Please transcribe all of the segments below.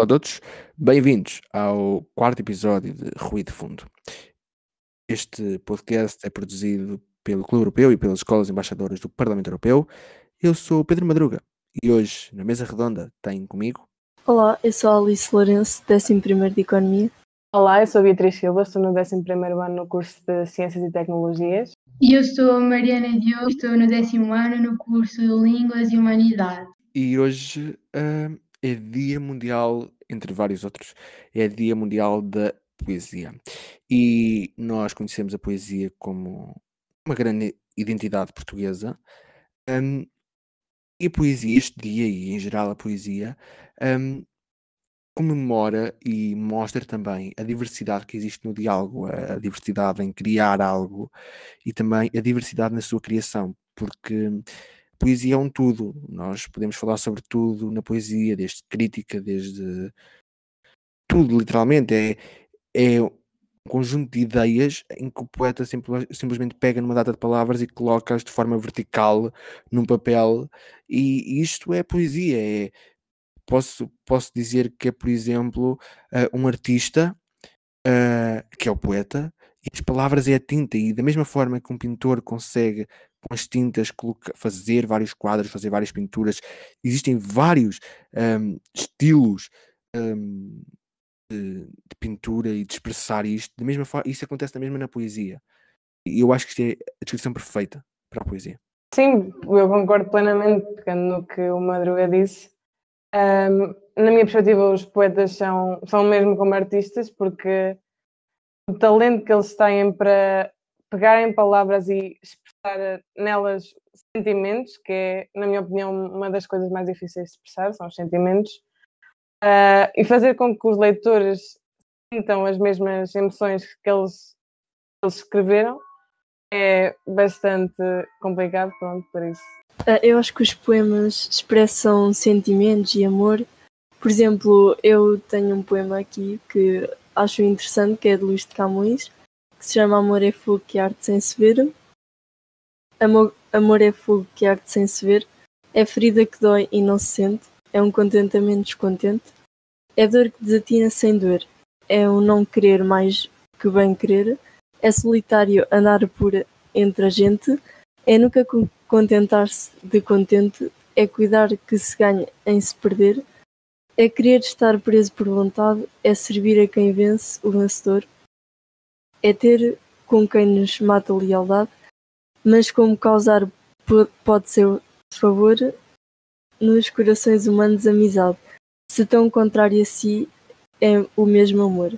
Olá a todos, bem-vindos ao quarto episódio de Ruído de Fundo. Este podcast é produzido pelo Clube Europeu e pelas Escolas Embaixadoras do Parlamento Europeu. Eu sou Pedro Madruga e hoje, na mesa redonda, tenho comigo. Olá, eu sou a Alice Lourenço, 11 de Economia. Olá, eu sou a Beatriz Silva, estou no 11 ano no curso de Ciências e Tecnologias. E eu sou a Mariana Diogo, estou no décimo ano no curso de Línguas e Humanidade. E hoje uh, é Dia Mundial, entre vários outros, é Dia Mundial da Poesia. E nós conhecemos a poesia como uma grande identidade portuguesa. Um, e a poesia, este dia e em geral a poesia, um, comemora e mostra também a diversidade que existe no diálogo, a, diversidade em criar algo e também a diversidade na sua criação, porque poesia é um tudo. Nós podemos falar sobre tudo na poesia, desde crítica, desde tudo, literalmente. É, é um conjunto de ideias em que o poeta simplesmente pega numa data de palavras e coloca-as de forma vertical num papel, e isto é poesia. É, posso, posso dizer que é, por exemplo, uh, um artista uh, que é o poeta, e as palavras é a tinta, e da mesma forma que um pintor consegue com as tintas fazer vários quadros, fazer várias pinturas, existem vários um, estilos um, de, de, pintura e de expressar isto, da mesma forma, isso acontece da mesma na poesia. E eu acho que isto é a descrição perfeita para a poesia. Sim, eu concordo plenamente no que o Madruga disse. Um, na minha perspectiva, os poetas são, são mesmo como artistas, porque o talento que eles têm para pegar em palavras e expressar nelas sentimentos, que é, na minha opinião, uma das coisas mais difíceis de expressar, são os sentimentos, uh, e fazer com que os leitores sintam as mesmas emoções que eles, que eles escreveram, é bastante complicado, pronto, por isso ah, eu acho que os poemas expressam sentimentos e amor. Por exemplo, eu tenho um poema aqui que acho interessante, que é de Luís de Camões, que se chama Amor é Fogo que arte sem se ver. Amor, amor é fogo que arte sem se ver. É ferida que dói e não se sente. É um contentamento descontente. É dor que desatina sem dor. É um não querer mais que bem querer. É solitário andar por entre a gente. É nunca contentar-se de contente, é cuidar que se ganha em se perder, é querer estar preso por vontade, é servir a quem vence, o vencedor, é ter com quem nos mata lealdade, mas como causar pode ser favor nos corações humanos amizade, se tão contrário a si é o mesmo amor.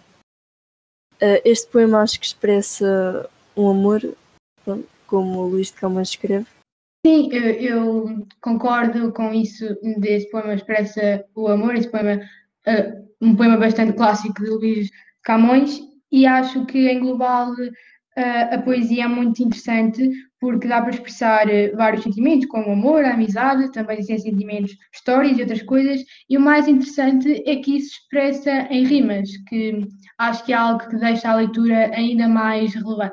Uh, este poema acho que expressa um amor, como o Luís de Camões escreve, Sim, eu, eu, concordo com isso desse poema expressa o amor, esse poema, uh, um poema bastante clássico de Luís Camões, e acho que em global uh, a poesia é muito interessante porque dá para expressar uh, vários sentimentos, como amor, amizade, também existem sentimentos, histórias e outras coisas, e o mais interessante é que isso expressa em rimas, que acho que é algo que deixa a leitura ainda mais relevante.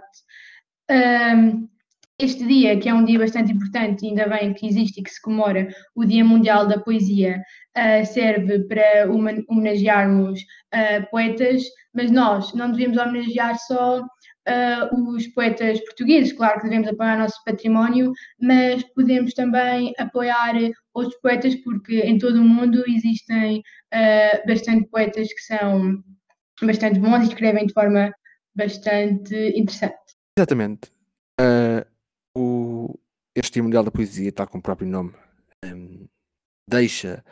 Este dia, que é um dia bastante importante, ainda bem que existe e que se comemora o Dia Mundial da Poesia, uh, serve para homenagearmos uh, poetas, mas nós não devemos homenagear só uh, os poetas portugueses, claro que devemos apoiar o nosso património, mas podemos também apoiar outros poetas, porque em todo o mundo existem bastante poetas que são bastante bons e escrevem de forma bastante interessante. Exatamente. Uh, este Dia Mundial da Poesia, tal como o próprio nome um, deixa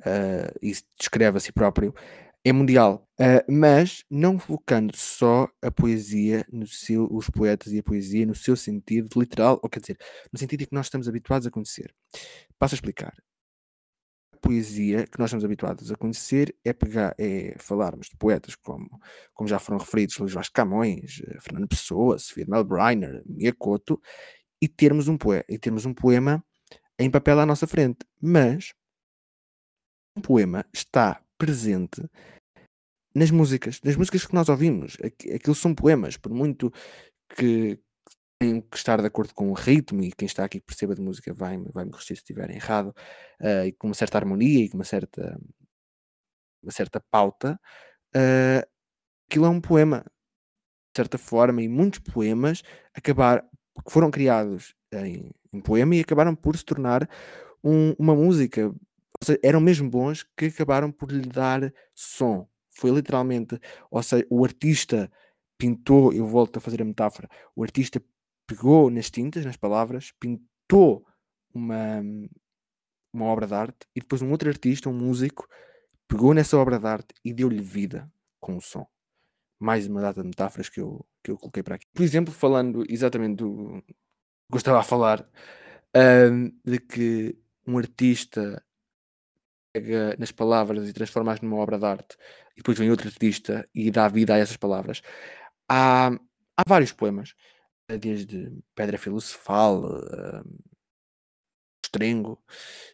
uh, e descreve a si próprio, é mundial, uh, mas não colocando só a poesia, no seu, os poetas e a poesia no seu sentido literal, ou quer dizer, no sentido que nós estamos habituados a conhecer. Passo a explicar. A poesia que nós estamos habituados a conhecer é pegar, é falarmos de poetas como, como já foram referidos, Luís Vasco Camões, eh, Fernando Pessoa, Sofia Melbreiner, Mia Couto, e termos um poema, e termos um poema em papel à nossa frente. Mas um poema está presente nas músicas, nas músicas que nós ouvimos. Aquilo são poemas, por muito que tenham que estar de acordo com o ritmo, e quem está aqui que perceba de música vai, vai corrigir se estiver errado, uh, e com uma certa harmonia e com uma certa uma certa pauta, uh, aquilo é um poema, de certa forma, e muitos poemas acabar, foram criados em, em poema e acabaram por se tornar um, uma música. Ou seja, eram mesmo bons que acabaram por lhe dar som. Foi literalmente, ou seja, o artista pintou, eu volto a fazer a metáfora, o artista pegou nas tintas, nas palavras, pintou uma, uma obra de arte e depois um outro artista, um músico, pegou nessa obra de arte e deu-lhe vida com o som. Mais uma data de metáforas que eu, que eu coloquei para aqui. Por exemplo, falando exatamente do que eu estava a falar, um, de que um artista pega nas palavras e transforma-as numa obra de arte e depois vem outro artista e dá vida a essas palavras. Há, há vários poemas, desde Pedra Filosofal, uh, Estrengo,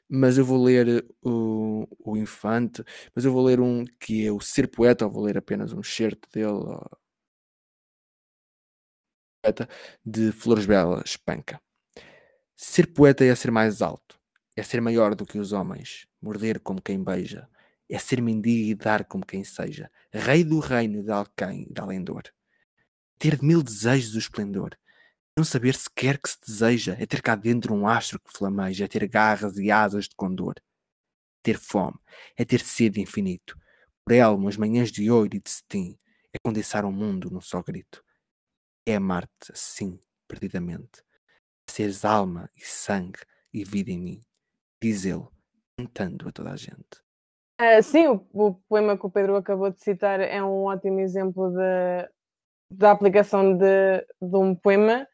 mas eu vou ler o, o Infante, mas eu vou ler um que é o Ser Poeta, ou vou ler apenas um certo dele, poeta, de Flores Bela Espanca. Ser poeta é ser mais alto, é ser maior do que os homens, morder como quem beija, é ser mendigo e dar como quem seja, rei do reino de Alquém e de Alendor. Ter mil desejos o esplendor, não saber sequer que se deseja é ter cá dentro um astro que flameja, é ter garras e asas de condor. Ter fome é ter sede infinito. Por elmo, as manhãs de ouro e de cetim, é condensar o um mundo num só grito. É amar-te assim, perdidamente. Seres alma e sangue e vida em mim. Diz ele, cantando a toda a gente. Uh, sim, o, o, poema que o Pedro acabou de citar é um ótimo exemplo de, da aplicação de, de um poema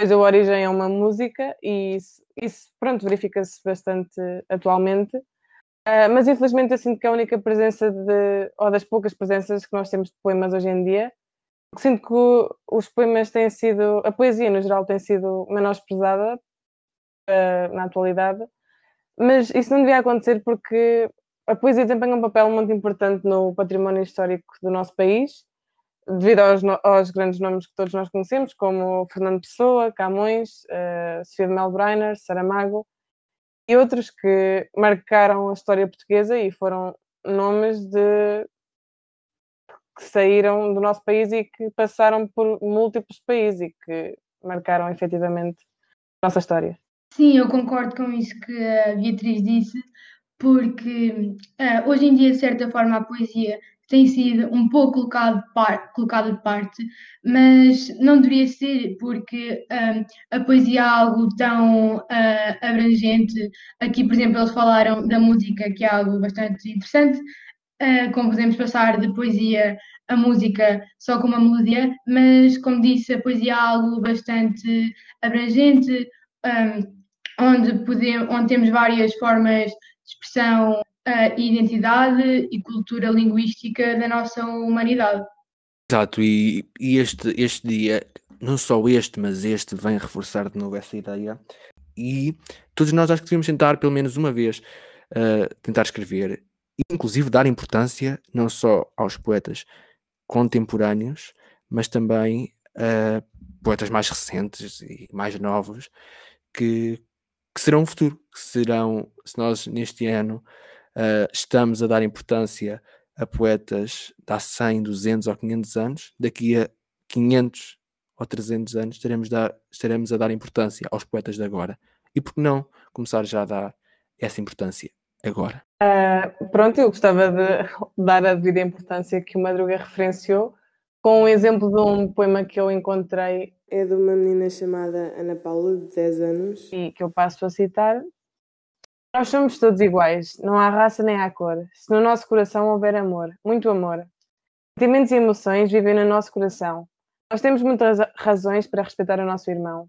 depois a origem é uma música e isso, isso pronto, verifica-se bastante atualmente. Uh, mas infelizmente eu sinto que a única presença de, ou das poucas presenças que nós temos de poemas hoje em dia, sinto que os poemas têm sido, a poesia no geral tem sido menosprezada uh, na atualidade, mas isso não devia acontecer porque a poesia desempenha um papel muito importante no património histórico do nosso país devido aos, aos, grandes nomes que todos nós conhecemos, como Fernando Pessoa, Camões, uh, Sofia de Melbreiner, Saramago e outros que marcaram a história portuguesa e foram nomes de que saíram do nosso país e que passaram por múltiplos países e que marcaram efetivamente a nossa história. Sim, eu concordo com isso que a Beatriz disse, porque uh, hoje em dia, de certa forma, a poesia tem sido um pouco colocado, par, colocado de parte, mas não deveria ser, porque um, a poesia é algo tão uh, abrangente. Aqui, por exemplo, eles falaram da música, que é algo bastante interessante, uh, como podemos passar de poesia a música só com uma melodia, mas, como disse, a poesia é algo bastante abrangente, um, onde, podemos, onde temos várias formas de expressão a identidade e cultura linguística da nossa humanidade. Exato, e, e este, este dia, não só este, mas este, vem reforçar de novo essa ideia. E todos nós acho que devíamos tentar, pelo menos uma vez, uh, tentar escrever, inclusive dar importância não só aos poetas contemporâneos, mas também a poetas mais recentes e mais novos que, que serão o futuro, que serão, se nós neste ano uh, estamos a dar importância a poetas de há 100, 200 ou 500 anos, daqui a 500 ou 300 anos estaremos, dar, estaremos a dar importância aos poetas de agora. E por que não começar já a dar essa importância agora? Uh, pronto, eu gostava de dar a devida importância que o Madruga referenciou com um exemplo de um poema que eu encontrei. É de uma menina chamada Ana Paula, de 10 anos. E que eu passo a citar, nós somos todos iguais, não há raça nem há cor. Se no nosso coração houver amor, muito amor, sentimentos e emoções vivem no nosso coração. Nós temos muitas razões para respeitar o nosso irmão.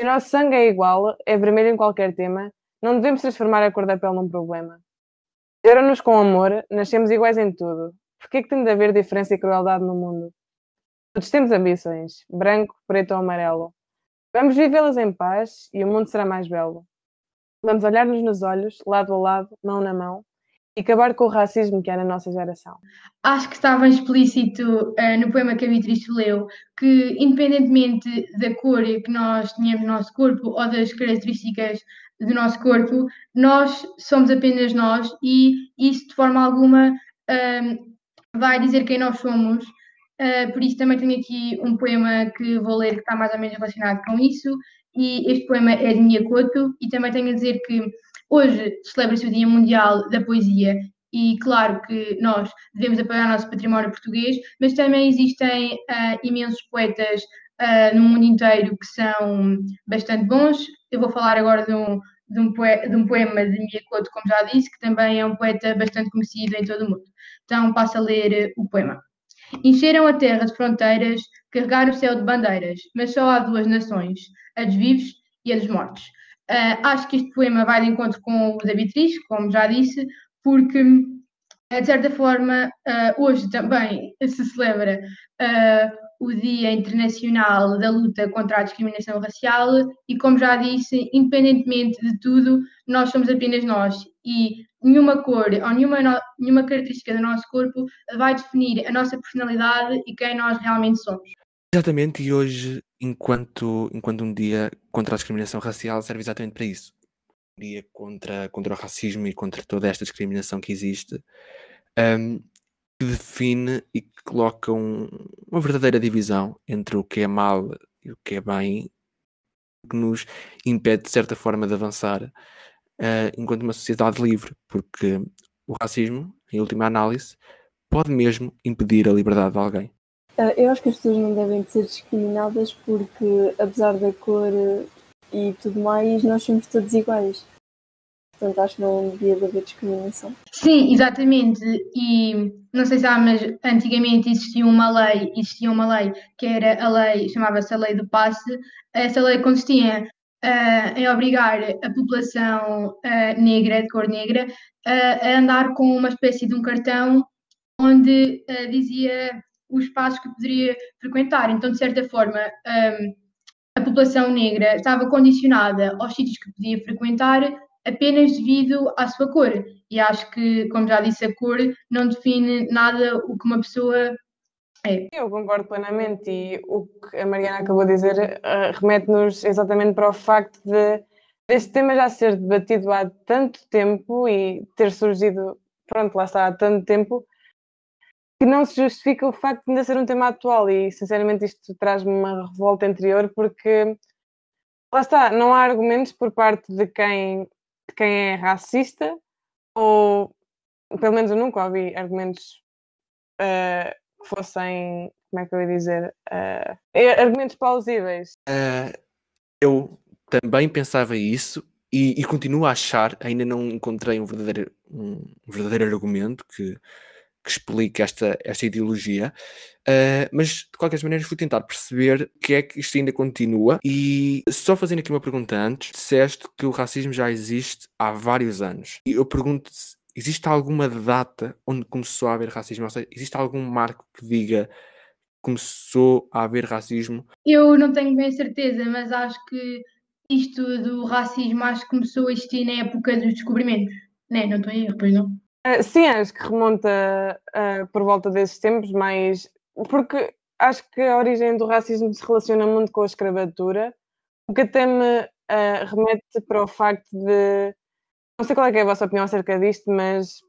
Se o nosso sangue é igual, é vermelho em qualquer tema, não devemos transformar a cor da pele num problema. Geram-nos com amor, nascemos iguais em tudo. Por que é que tem de haver diferença e crueldade no mundo? Todos temos ambições, branco, preto ou amarelo. Vamos vivê-las em paz e o mundo será mais belo. Vamos olhar-nos nos olhos, lado a lado, mão na mão, e acabar com o racismo que há na nossa geração. Acho que estava explícito uh, no poema que a Beatriz leu que, independentemente da cor que nós tínhamos no nosso corpo ou das características do nosso corpo, nós somos apenas nós e isso de forma alguma um, vai dizer quem nós somos. Uh, por isso também tenho aqui um poema que vou ler que está mais ou menos relacionado com isso e este poema é de Miyakoto e também tenho a dizer que hoje celebra-se o Dia Mundial da Poesia e claro que nós devemos apoiar o nosso património português, mas também existem uh, imensos poetas uh, no mundo inteiro que são bastante bons. Eu vou falar agora de um, de um, poema, de um poema de Miyakoto, como já disse, que também é um poeta bastante conhecido em todo o mundo. Então passo a ler o poema. Encheram a terra de fronteiras, carregaram o céu de bandeiras, mas só há duas nações, a dos vivos e a dos mortos. Uh, acho que este poema vai de encontro com o da Beatriz, como já disse, porque de certa forma hoje também se celebra o Dia Internacional da Luta contra a Discriminação Racial e, como já disse, independentemente de tudo, nós somos apenas nós e nenhuma cor ou nenhuma, nenhuma característica do nosso corpo vai definir a nossa personalidade e quem nós realmente somos. Exatamente, e hoje, enquanto, enquanto um dia contra a discriminação racial, serve exatamente para isso. Um dia contra, contra o racismo e contra toda esta discriminação que existe. Um, que define e que coloca um, uma verdadeira divisão entre o que é mal e o que é bem, que nos impede de certa forma de avançar uh, enquanto uma sociedade livre, porque o racismo, em última análise, pode mesmo impedir a liberdade de alguém. Uh, eu acho que as pessoas não devem ser discriminadas porque, apesar da cor e tudo mais, nós somos todos iguais. Portanto, acho que não devia haver discriminação. Sim, exatamente. E não sei se há, mas antigamente existia uma lei, existia uma lei que era a lei, chamava-se a lei do passe. Essa lei consistia uh, em obrigar a população uh, negra, de cor negra, uh, a andar com uma espécie de um cartão onde dizia os espaços que poderia frequentar. Então, de certa forma, um, a população negra estava condicionada aos sítios que podia frequentar apenas devido à sua cor. E acho que, como já disse, a cor não define nada o que uma pessoa é. Eu concordo plenamente e o que a Mariana acabou de dizer uh, remete-nos exatamente para o facto de este tema já ser debatido há tanto tempo e ter surgido, pronto, lá está, há tanto tempo, que não se justifica o facto de ainda ser um tema atual e, sinceramente, isto traz-me uma revolta interior porque, lá está, não há argumentos por parte de quem quem é racista, ou pelo menos eu nunca ouvi argumentos uh, que fossem, como é que eu ia dizer, uh, argumentos plausíveis. Uh, eu também pensava isso e, e, continuo a achar, ainda não encontrei um verdadeiro, um verdadeiro argumento que que explique esta, esta ideologia, uh, mas de qualquer maneira fui tentar perceber que é que isto ainda continua e só fazendo aqui uma pergunta antes, disseste que o racismo já existe há vários anos e eu pergunto se existe alguma data onde começou a haver racismo, ou seja, existe algum marco que diga começou a haver racismo? Eu não tenho bem certeza, mas acho que isto do racismo acho que começou a existir na época dos descobrimentos. Não, né? não estou em erro, pois não? Uh, sim, acho que remonta uh, por volta desses tempos, mas porque acho que a origem do racismo se relaciona muito com a escravatura, o que até me uh, remete para o facto de. Não sei qual é, é, a vossa opinião acerca disto, mas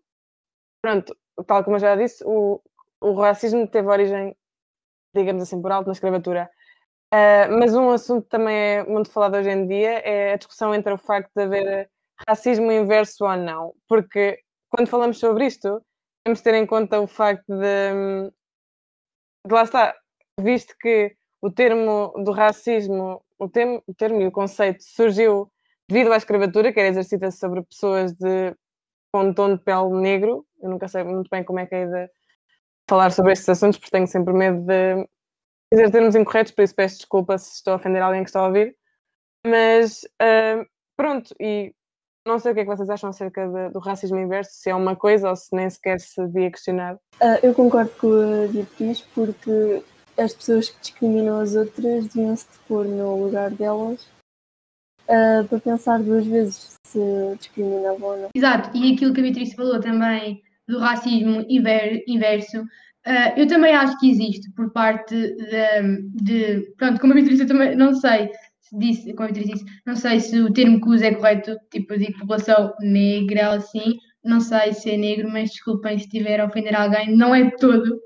pronto, tal como eu já disse, o, o racismo teve origem, digamos assim, por alto na escravatura. mas um assunto também é muito falado hoje em dia é a discussão entre o facto de haver racismo inverso ou não, porque quando falamos sobre isto, temos de ter em conta o facto de, de lá está, visto que o termo do racismo, o termo, o termo e o conceito surgiu devido à escravatura, que era exercida sobre pessoas de com um tom de pele negro. Eu nunca sei muito bem como é que é de falar sobre estes assuntos, porque tenho sempre medo de dizer termos incorretos, por isso peço desculpa se estou a ofender alguém que está a ouvir. Mas uh, pronto, e não sei o que é que vocês acham acerca de, do racismo inverso, se é uma coisa ou se nem sequer se devia questionar. Uh, eu concordo com a Beatriz porque as pessoas que discriminam as outras deviam-se pôr no lugar delas uh, para pensar duas vezes se discriminavam ou não. Exato, e aquilo que a Beatriz falou também do racismo inverso, uh, eu também acho que existe por parte de, de, Pronto, como a Beatriz eu também não sei disse, como disse, não sei se o termo que usa é correto, tipo, eu digo população negra, assim, não sei se é negro, mas desculpem se estiver a ofender alguém, não é todo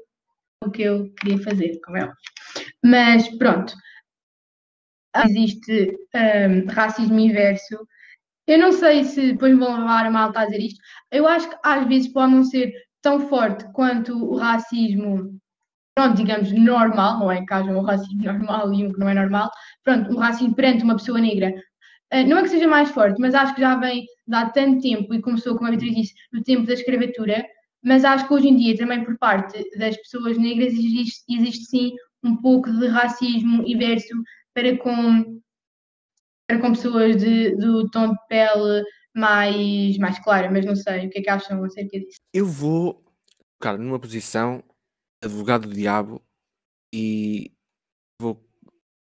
o que eu queria fazer, como é. Mas pronto, existe um, racismo inverso. Eu não sei se depois vão levar a malta a dizer isto. Eu acho que às vezes pode não ser tão forte quanto o racismo, pronto, digamos, normal, não é que haja um racismo normal e um que não é normal. Pronto, o racismo perante uma pessoa negra. Uh, não é que seja mais forte, mas acho que já vem de há tanto tempo e começou, como a Beatriz disse, no tempo da escravatura. Mas acho que hoje em dia, também por parte das pessoas negras, existe, existe sim um pouco de racismo inverso para com, para com pessoas de, do tom de pele mais, mais clara, mas não sei o que é que acham acerca disso. Eu vou, cara, numa posição advogado do diabo e vou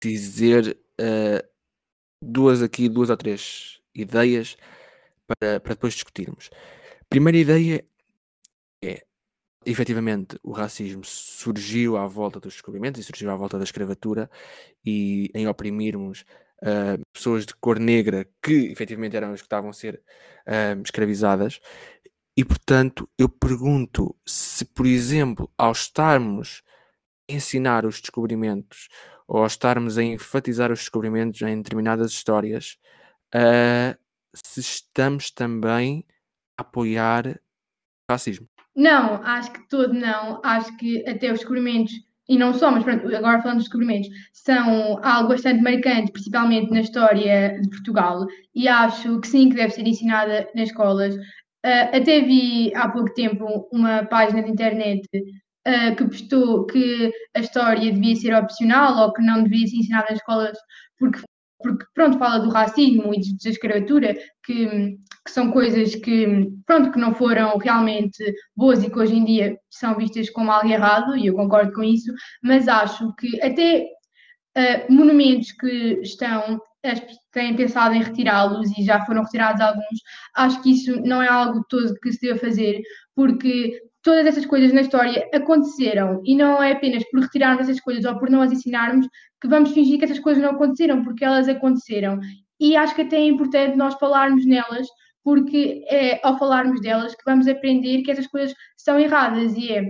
dizer uh, duas aqui, duas ou três ideias para, para depois discutirmos. Primeira ideia é efetivamente o racismo surgiu à volta dos descobrimentos e surgiu à volta da escravatura e em oprimirmos uh, pessoas de cor negra que efetivamente eram as que estavam a ser uh, escravizadas e portanto eu pergunto se por exemplo ao estarmos a ensinar os descobrimentos ou ao estarmos a enfatizar os descobrimentos em determinadas histórias uh, se estamos também a apoiar o racismo não, acho que todo não. Acho que até os descobrimentos, e não só, mas pronto, agora falando dos descobrimentos, são algo bastante marcante, principalmente na história de Portugal, e acho que sim, que deve ser ensinada nas escolas. Uh, até vi há pouco tempo uma página de internet uh, que postou que a história devia ser opcional ou que não devia ser ensinada nas escolas porque porque pronto, fala do racismo e da escravatura, que, que, são coisas que, pronto, que não foram realmente boas e que hoje em dia são vistas como algo errado, e eu concordo com isso, mas acho que até uh, monumentos que estão, têm pensado em retirá-los e já foram retirados alguns, acho que isso não é algo todo que se deva fazer, porque todas essas coisas na história aconteceram. E não é apenas por retirarmos essas coisas ou por não as ensinarmos que vamos fingir que essas coisas não aconteceram, porque elas aconteceram. E acho que até é importante nós falarmos nelas, porque é ao falarmos delas que vamos aprender que essas coisas são erradas. E é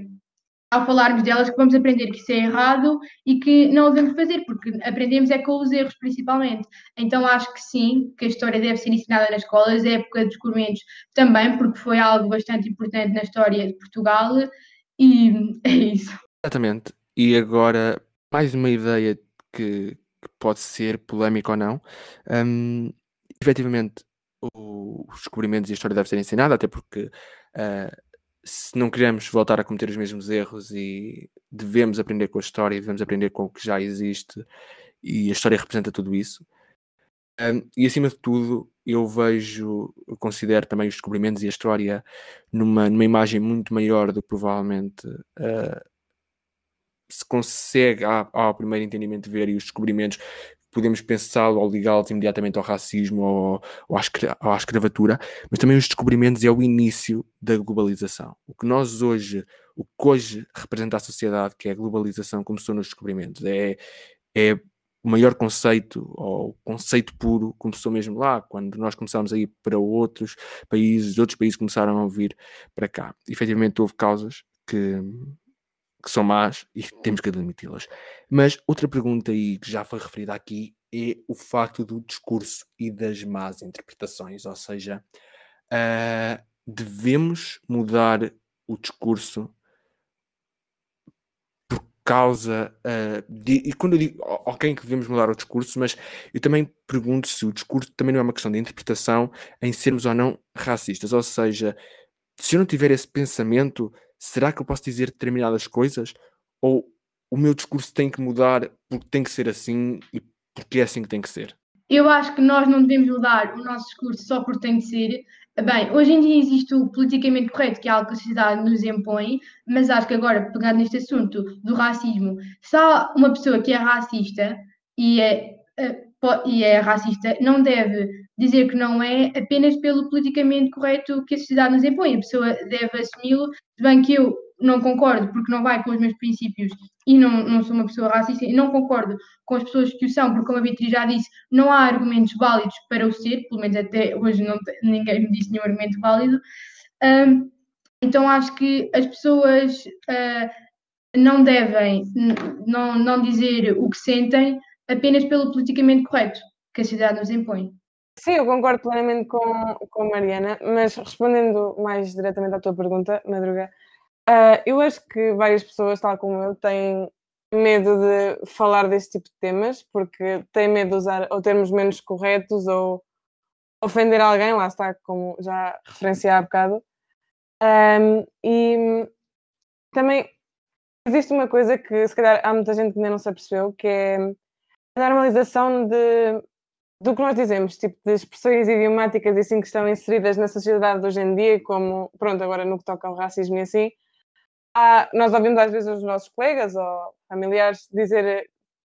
ao falarmos delas que vamos aprender que isso é errado e que não devemos fazer, porque aprendemos é com os erros principalmente. Então acho que sim, que a história deve ser ensinada nas escolas, a época dos descobrimentos também, porque foi algo bastante importante na história de Portugal e é isso. Exatamente. E agora, mais uma ideia que, que pode ser polémica ou não. Um, efetivamente, os descobrimentos e a história devem ser ensinada, até porque uh, se não queremos voltar a cometer os mesmos erros e devemos aprender com a história, devemos aprender com o que já existe e a história representa tudo isso. Um, e acima de tudo, eu vejo, eu considero também os descobrimentos e a história numa, numa imagem muito maior do que provavelmente uh, se consegue ao, ao primeiro entendimento ver e os descobrimentos podemos pensá-lo ou ligá-los imediatamente ao racismo ou, ou, à ou, à escravatura, mas também os descobrimentos é o início da globalização. O que nós hoje, o que hoje representa a sociedade, que é a globalização, começou nos descobrimentos. É, é o maior conceito, ou conceito puro, começou mesmo lá, quando nós começámos a ir para outros países, outros países começaram a vir para cá. Efetivamente houve causas que que são más e temos que admiti-las. Mas outra pergunta aí que já foi referida aqui é o facto do discurso e das más interpretações, ou seja, uh, devemos mudar o discurso por causa uh, de, e quando eu digo ok que devemos mudar o discurso, mas eu também pergunto se o discurso também não é uma questão de interpretação em sermos ou não racistas, ou seja, se eu não tiver esse pensamento, será que eu posso dizer determinadas coisas? Ou o meu discurso tem que mudar porque tem que ser assim e porque é assim que tem que ser? Eu acho que nós não devemos mudar o nosso discurso só porque tem que ser. Bem, hoje em dia existe o politicamente correto, que é algo que a sociedade nos impõe, mas acho que agora, pegando neste assunto do racismo, se há uma pessoa que é racista e é, eh, e é racista, não deve dizer que não é apenas pelo politicamente correto que a sociedade nos impõe. A pessoa deve assumi-lo, se bem que eu não concordo porque não vai com os meus princípios e não, não sou uma pessoa racista e não concordo com as pessoas que o são, porque como a Beatriz já disse, não há argumentos válidos para o ser, pelo menos até hoje não, ninguém me disse nenhum argumento válido. Um, então acho que as pessoas uh, não devem não, não dizer o que sentem apenas pelo politicamente correto que a sociedade nos impõe. Sim, eu concordo plenamente com, com a Mariana, mas respondendo mais diretamente à tua pergunta, Madruga, uh, eu acho que várias pessoas, tal como eu, têm medo de falar deste tipo de temas, porque têm medo de usar ou termos menos corretos ou ofender alguém, lá está, como já referenciei há bocado. Um, e também existe uma coisa que se calhar há muita gente que ainda não se apercebeu, que é a normalização de do que nós dizemos, tipo de expressões idiomáticas e assim que estão inseridas na sociedade de hoje em dia, como, pronto, agora no que toca ao racismo e assim, há, nós ouvimos às vezes os nossos colegas ou familiares dizer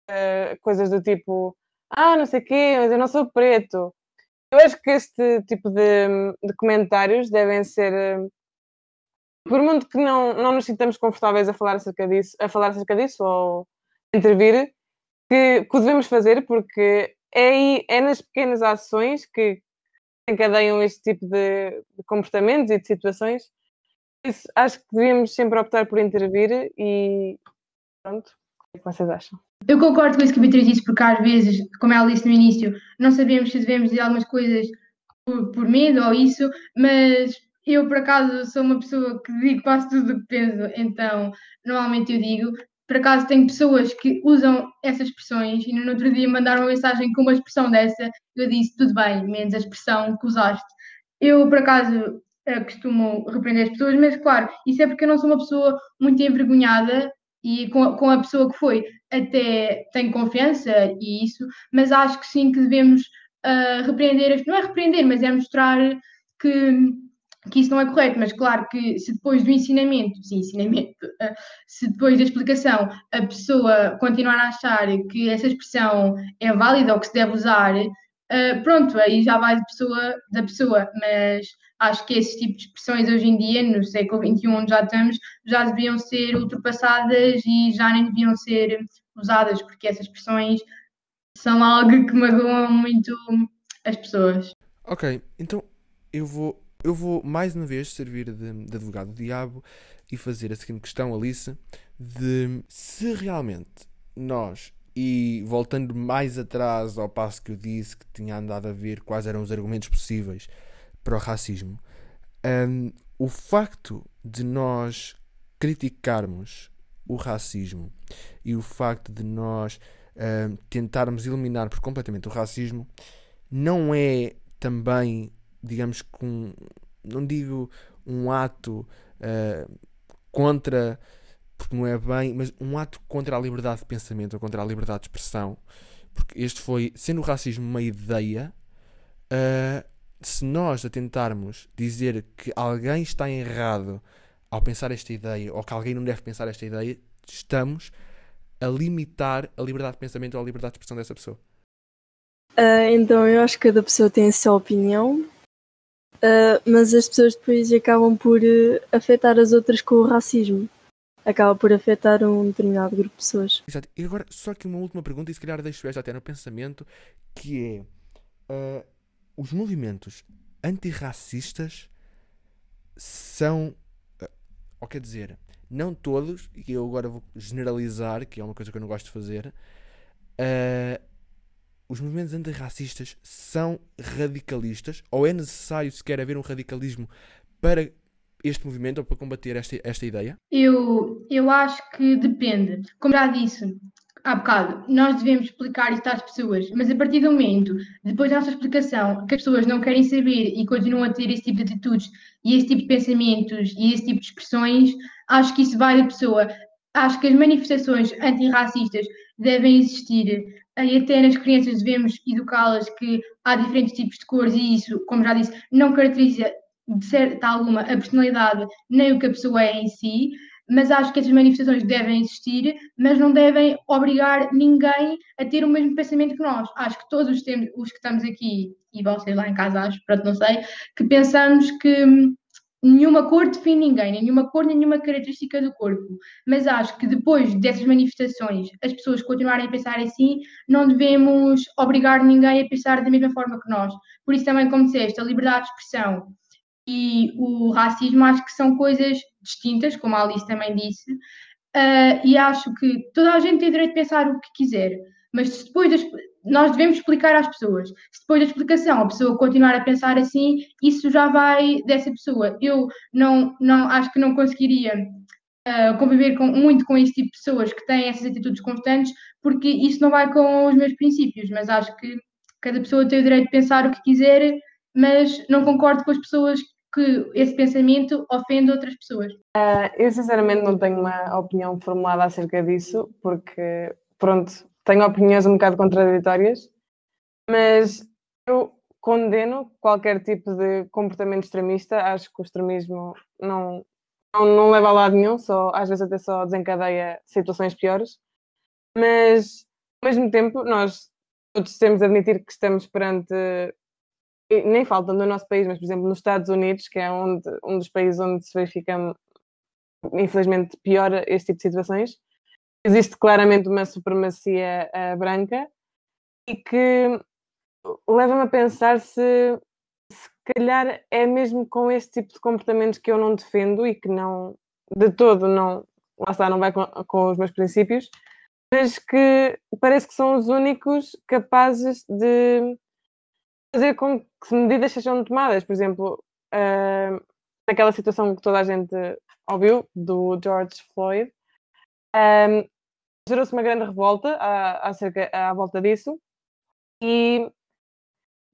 uh, coisas do tipo ah, não sei o quê, mas eu não sou preto. Eu acho que este tipo de, de comentários devem ser uh, por muito que não, não nos sintamos confortáveis a falar acerca disso, a falar acerca disso ou intervir, que, que o devemos fazer porque é, é nas pequenas ações que encadeiam este tipo de, de comportamentos e de situações. Isso, acho que devíamos sempre optar por intervir e pronto, o que, é que vocês acham? Eu concordo com isso que a Beatriz disse, porque às vezes, como ela disse no início, não sabemos se devemos dizer algumas coisas por, por medo ou isso, mas eu por acaso sou uma pessoa que digo quase tudo o que penso, então normalmente eu digo, por acaso tenho pessoas que usam essas expressões e no outro dia mandaram uma mensagem com uma expressão dessa, eu disse tudo bem, menos a expressão que usaste. Eu por acaso eh, costumo repreender as pessoas, mas claro, isso é porque eu não sou uma pessoa muito envergonhada e com a, com a pessoa que foi até tenho confiança e isso, mas acho que sim que devemos uh, repreender, não é repreender, mas é mostrar que que isso não é correto, mas claro que se depois do ensinamento, sim, ensinamento, eh, se depois da explicação a pessoa continuar a achar que essa expressão é válida ou que se deve usar, eh, pronto, aí já vai da pessoa, da pessoa, mas acho que esse tipo de expressões hoje em dia, no século XXI onde já estamos, já deviam ser ultrapassadas e já nem deviam ser usadas, porque essas expressões são algo que magoam muito as pessoas. Ok, então eu vou eu vou mais uma vez servir de, de advogado do diabo e fazer a seguinte questão, Alice, de se realmente nós, e voltando mais atrás ao passo que eu disse que tinha andado a ver quais eram os argumentos possíveis para o racismo, um, o facto de nós criticarmos o racismo e o facto de nós um, tentarmos eliminar por completamente o racismo não é também digamos, com, não digo um ato uh, contra, porque não é bem, mas um ato contra a liberdade de pensamento ou contra a liberdade de expressão, porque este foi, sendo o racismo uma ideia, uh, se nós a tentarmos dizer que alguém está errado ao pensar esta ideia ou que alguém não deve pensar esta ideia, estamos a limitar a liberdade de pensamento ou a liberdade de expressão dessa pessoa. Uh, então eu acho que cada pessoa tem a sua opinião Uh, mas as pessoas depois acabam por uh, afetar as outras com o racismo. Acaba por afetar um determinado grupo de pessoas. Exato. E agora, só que uma última pergunta, e se calhar deixo esta até no pensamento, que é uh, os movimentos antirracistas são, ou quer dizer, não todos, e eu agora vou generalizar, que é uma coisa que eu não gosto de fazer, os movimentos antirracistas são radicalistas ou é necessário sequer haver um radicalismo para este movimento ou para combater esta, esta ideia? Eu, eu acho que depende. Como já disse há bocado, nós devemos explicar isto às pessoas, mas a partir do momento, depois da nossa explicação, que as pessoas não querem saber e continuam a ter esse tipo de atitudes e esse tipo de pensamentos e esse tipo de expressões, acho que isso vai da pessoa. Acho que as manifestações antirracistas devem existir e até nas crianças devemos educá-las que há diferentes tipos de cores e isso, como já disse, não caracteriza de certa alguma a personalidade nem o que a pessoa é em si, mas acho que essas manifestações devem existir, mas não devem obrigar ninguém a ter o mesmo pensamento que nós. Acho que todos os, os que estamos aqui, e vocês lá em casa, acho, pronto, não sei, que pensamos que nenhuma cor define ninguém, nenhuma cor, nenhuma característica do corpo. Mas acho que depois dessas manifestações, as pessoas continuarem a pensar assim, não devemos obrigar ninguém a pensar da mesma forma que nós. Por isso também, como disseste, a liberdade de expressão e o racismo acho que são coisas distintas, como a Alice também disse, uh, e acho que toda a gente tem direito de pensar o que quiser, mas depois das, nós devemos explicar às pessoas. Se depois da explicação a pessoa continuar a pensar assim, isso já vai dessa pessoa. Eu não, não acho que não conseguiria uh, conviver com, muito com este tipo de pessoas que têm essas atitudes constantes, porque isso não vai com os meus princípios, mas acho que cada pessoa tem o direito de pensar o que quiser, mas não concordo com as pessoas que esse pensamento ofende outras pessoas. Uh, eu sinceramente não tenho uma opinião formulada acerca disso, porque pronto, tenho opiniões um bocado contraditórias, mas eu condeno qualquer tipo de comportamento extremista. Acho que o extremismo não, não, não leva a lado nenhum, só, às vezes até só desencadeia situações piores. Mas, ao mesmo tempo, nós todos temos de admitir que estamos perante, nem falta no nosso país, mas, por exemplo, nos Estados Unidos, que é onde, um dos países onde se verifica, infelizmente, pior este tipo de situações, existe claramente uma supremacia uh, branca e que leva-me a pensar se se calhar é mesmo com este tipo de comportamentos que eu não defendo e que não, de todo, não, lá está, não vai com, com os meus princípios, mas que parece que são os únicos capazes de fazer com que medidas sejam tomadas. Por exemplo, uh, naquela situação que toda a gente ouviu, do George Floyd, um, ah, gerou-se uma grande revolta à, acerca, à volta disso. E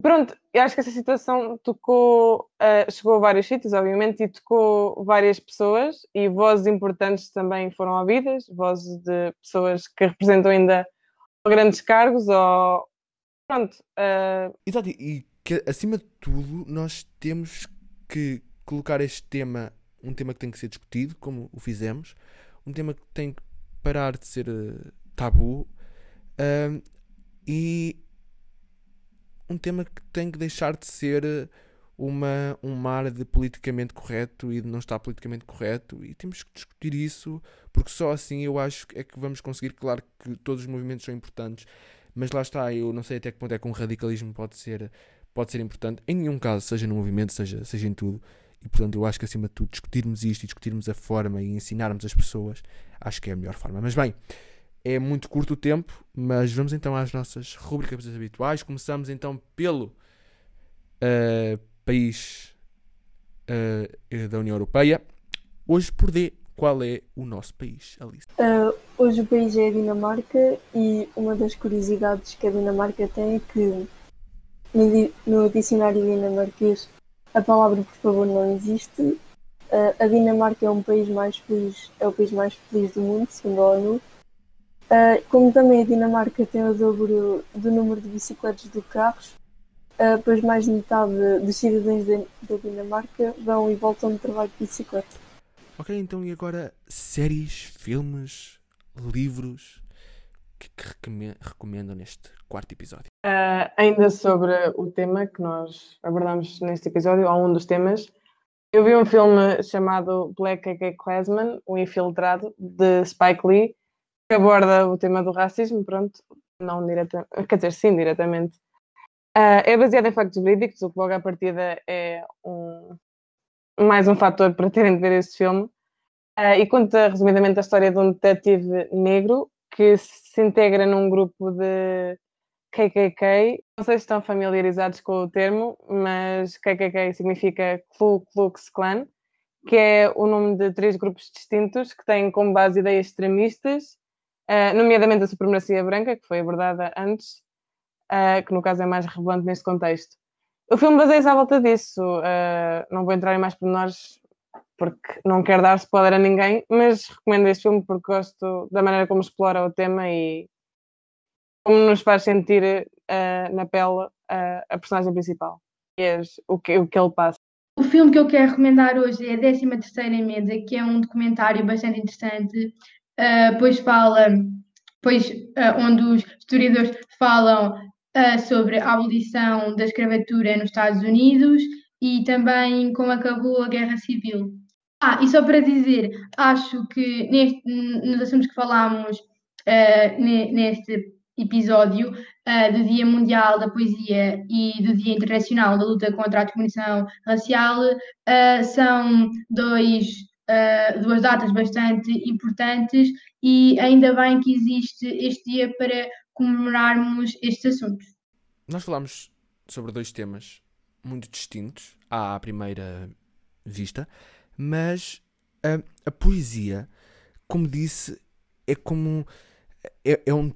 pronto, eu acho que essa situação tocou, uh, chegou a vários sítios, obviamente, e tocou várias pessoas, e vozes importantes também foram ouvidas, vozes de pessoas que representam ainda grandes cargos ou. Pronto. Uh... Exato, e que acima de tudo nós temos que colocar este tema, um tema que tem que ser discutido, como o fizemos, um tema que tem que parar de ser uh, tabu. Uh, e um tema que tem que deixar de ser eh, uma, um mar de politicamente correto e de não estar politicamente correto. E temos que discutir isso porque só assim eu acho que é que vamos conseguir, claro que todos os movimentos são importantes, mas lá está, eu não sei até que ponto é que um radicalismo pode ser, pode ser importante, em nenhum caso, seja no movimento, seja, seja em tudo, e portanto eu acho que acima de tudo discutirmos isto e discutirmos a forma e ensinarmos as pessoas acho que é a melhor forma. Mas bem, é muito curto o tempo, mas vamos então às nossas rubricas habituais. Começamos então pelo uh, país uh, da União Europeia. Hoje por D, qual é o nosso país, Alice? Uh, hoje o país é a Dinamarca e uma das curiosidades que a Dinamarca tem é que no, no dicionário dinamarquês a palavra por favor não existe Uh, a Dinamarca é um país mais feliz, é o país mais feliz do mundo, segundo a ONU. Uh, como também a Dinamarca tem o dobro do número de bicicletas do que carros, uh, pois mais de metade dos cidadãos da Dinamarca vão e voltam de trabalho de bicicleta. Ok, então e agora séries, filmes, livros que, que recomendam neste quarto episódio? Uh, ainda sobre o tema que nós abordamos neste episódio, ou um dos temas, eu vi um filme chamado Black K.K. Klansman, O Infiltrado, de Spike Lee, que aborda o tema do racismo, pronto, não diretamente, quer dizer, sim, diretamente. Uh, é baseado em factos verídicos, o que logo à partida é um, mais um fator para terem de ver este filme. Uh, e conta resumidamente a história de um detetive negro que se integra num grupo de KKK, não sei se estão familiarizados com o termo, mas KKK significa Ku Klux Klan, que é o nome de três grupos distintos que têm como base ideias extremistas, uh, nomeadamente a supremacia branca, que foi abordada antes, uh, que no caso é mais relevante neste contexto. O filme baseia-se à volta disso. Uh, não vou entrar em mais pormenores porque não quero dar spoiler a ninguém, mas recomendo este filme porque gosto da maneira como explora o tema e como nos faz sentir uh, na pele uh, a personagem principal, que é o que, o que ele passa. O filme que eu quero recomendar hoje é a 13 terceira Mesa, que é um documentário bastante interessante, uh, pois fala, pois, onde os historiadores falam sobre a abolição da escravatura nos Estados Unidos e também como acabou a Guerra Civil. Ah, e só para dizer, acho que neste, nos assuntos que falámos neste episódio uh, do Dia Mundial da Poesia e do Dia Internacional da Luta contra a Discriminação Racial uh, são dois, duas datas bastante importantes e ainda bem que existe este dia para comemorarmos estes assuntos. Nós falámos sobre dois temas muito distintos à primeira vista, mas a, a poesia, como disse, é como é, é, um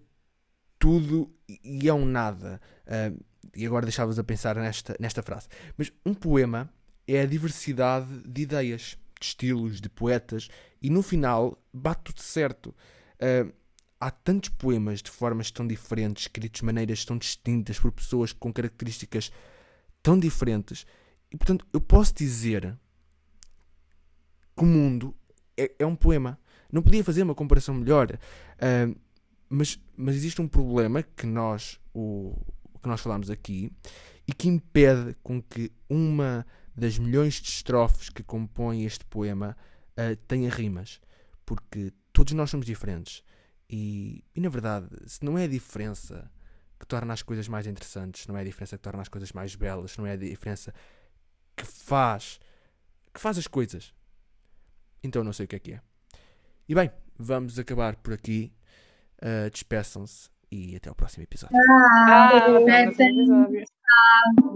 tudo e é um nada. Uh, e agora deixava-vos a pensar nesta, nesta frase. Mas um poema é a diversidade de ideias, de estilos, de poetas, e no final bate tudo certo. Uh, há tantos poemas de formas tão diferentes, escritos de maneiras tão distintas, por pessoas com características tão diferentes. E portanto, eu posso dizer que o mundo é, é um poema. Não podia fazer uma comparação melhor. Uh, mas, mas existe um problema que nós, o, que nós falamos aqui e que impede com que uma das milhões de estrofes que compõem este poema uh, tenha rimas. Porque todos nós somos diferentes. E, e na verdade, se não é a diferença que torna as coisas mais interessantes, não é a diferença que torna as coisas mais belas, não é a diferença que faz que faz as coisas. Então não sei o que é que é. E bem, vamos acabar por aqui. Uh, Despeçam-se e até o próximo episódio. Ah, ah,